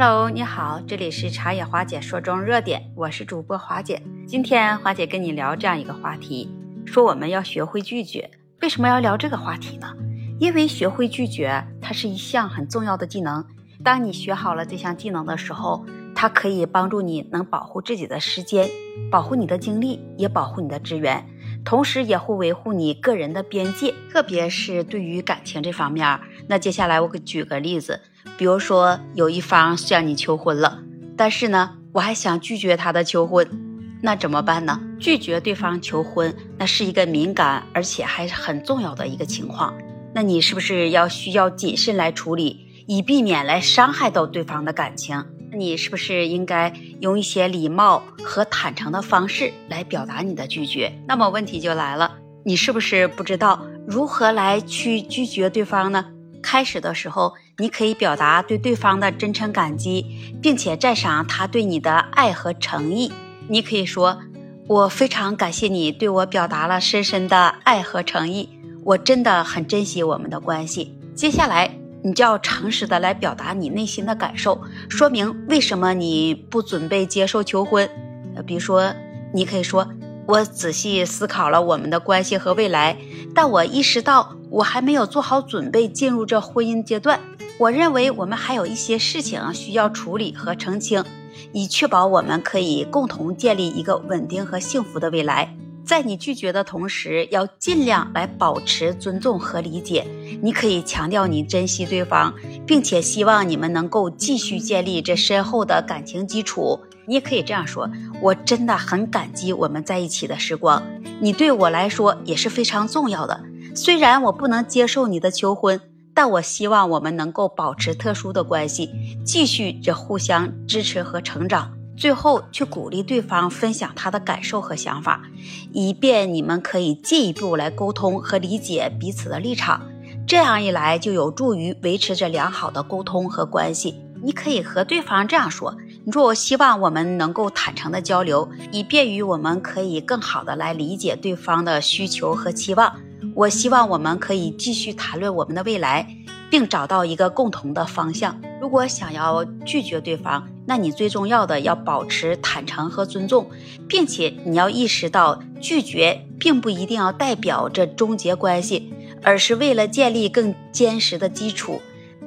Hello，你好，这里是茶野华姐说中热点，我是主播华姐。今天华姐跟你聊这样一个话题，说我们要学会拒绝。为什么要聊这个话题呢？因为学会拒绝，它是一项很重要的技能。当你学好了这项技能的时候，它可以帮助你能保护自己的时间，保护你的精力，也保护你的资源，同时也会维护你个人的边界，特别是对于感情这方面。那接下来我给举个例子。比如说，有一方向你求婚了，但是呢，我还想拒绝他的求婚，那怎么办呢？拒绝对方求婚，那是一个敏感而且还是很重要的一个情况。那你是不是要需要谨慎来处理，以避免来伤害到对方的感情？那你是不是应该用一些礼貌和坦诚的方式来表达你的拒绝？那么问题就来了，你是不是不知道如何来去拒绝对方呢？开始的时候，你可以表达对对方的真诚感激，并且赞赏他对你的爱和诚意。你可以说：“我非常感谢你对我表达了深深的爱和诚意，我真的很珍惜我们的关系。”接下来，你就要诚实的来表达你内心的感受，说明为什么你不准备接受求婚。呃，比如说，你可以说：“我仔细思考了我们的关系和未来，但我意识到。”我还没有做好准备进入这婚姻阶段，我认为我们还有一些事情需要处理和澄清，以确保我们可以共同建立一个稳定和幸福的未来。在你拒绝的同时，要尽量来保持尊重和理解。你可以强调你珍惜对方，并且希望你们能够继续建立这深厚的感情基础。你也可以这样说：“我真的很感激我们在一起的时光，你对我来说也是非常重要的。”虽然我不能接受你的求婚，但我希望我们能够保持特殊的关系，继续着互相支持和成长。最后，去鼓励对方分享他的感受和想法，以便你们可以进一步来沟通和理解彼此的立场。这样一来，就有助于维持着良好的沟通和关系。你可以和对方这样说：“你说，我希望我们能够坦诚的交流，以便于我们可以更好的来理解对方的需求和期望。”我希望我们可以继续谈论我们的未来，并找到一个共同的方向。如果想要拒绝对方，那你最重要的要保持坦诚和尊重，并且你要意识到，拒绝并不一定要代表着终结关系，而是为了建立更坚实的基础。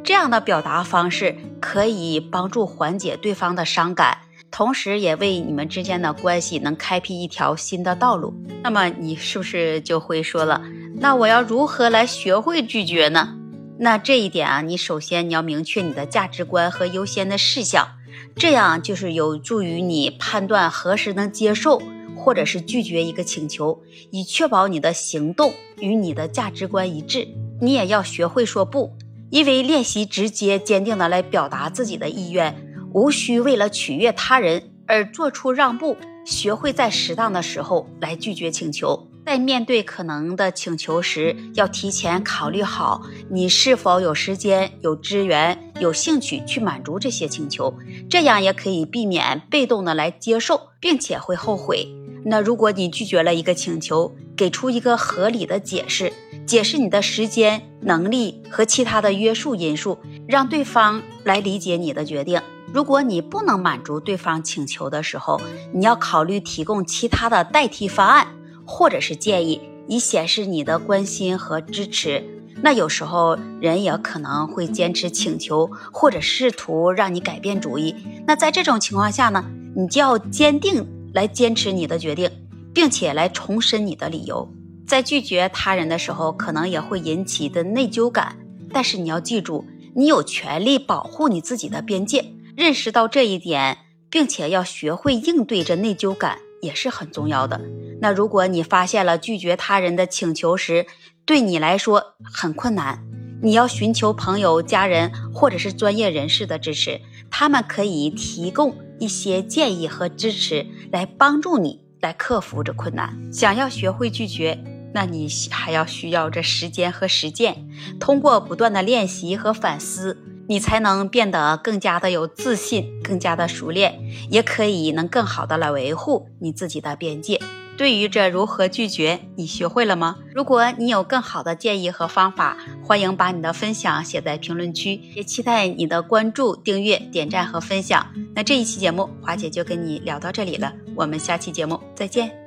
这样的表达方式可以帮助缓解对方的伤感。同时，也为你们之间的关系能开辟一条新的道路。那么，你是不是就会说了？那我要如何来学会拒绝呢？那这一点啊，你首先你要明确你的价值观和优先的事项，这样就是有助于你判断何时能接受或者是拒绝一个请求，以确保你的行动与你的价值观一致。你也要学会说不，因为练习直接坚定的来表达自己的意愿。无需为了取悦他人而做出让步，学会在适当的时候来拒绝请求。在面对可能的请求时，要提前考虑好你是否有时间、有资源、有兴趣去满足这些请求，这样也可以避免被动的来接受，并且会后悔。那如果你拒绝了一个请求，给出一个合理的解释，解释你的时间、能力和其他的约束因素，让对方来理解你的决定。如果你不能满足对方请求的时候，你要考虑提供其他的代替方案，或者是建议，以显示你的关心和支持。那有时候人也可能会坚持请求，或者试图让你改变主意。那在这种情况下呢，你就要坚定来坚持你的决定，并且来重申你的理由。在拒绝他人的时候，可能也会引起的内疚感，但是你要记住，你有权利保护你自己的边界。认识到这一点，并且要学会应对这内疚感，也是很重要的。那如果你发现了拒绝他人的请求时，对你来说很困难，你要寻求朋友、家人或者是专业人士的支持，他们可以提供一些建议和支持，来帮助你来克服这困难。想要学会拒绝，那你还要需要这时间和实践，通过不断的练习和反思。你才能变得更加的有自信，更加的熟练，也可以能更好的来维护你自己的边界。对于这如何拒绝，你学会了吗？如果你有更好的建议和方法，欢迎把你的分享写在评论区，也期待你的关注、订阅、点赞和分享。那这一期节目，华姐就跟你聊到这里了，我们下期节目再见。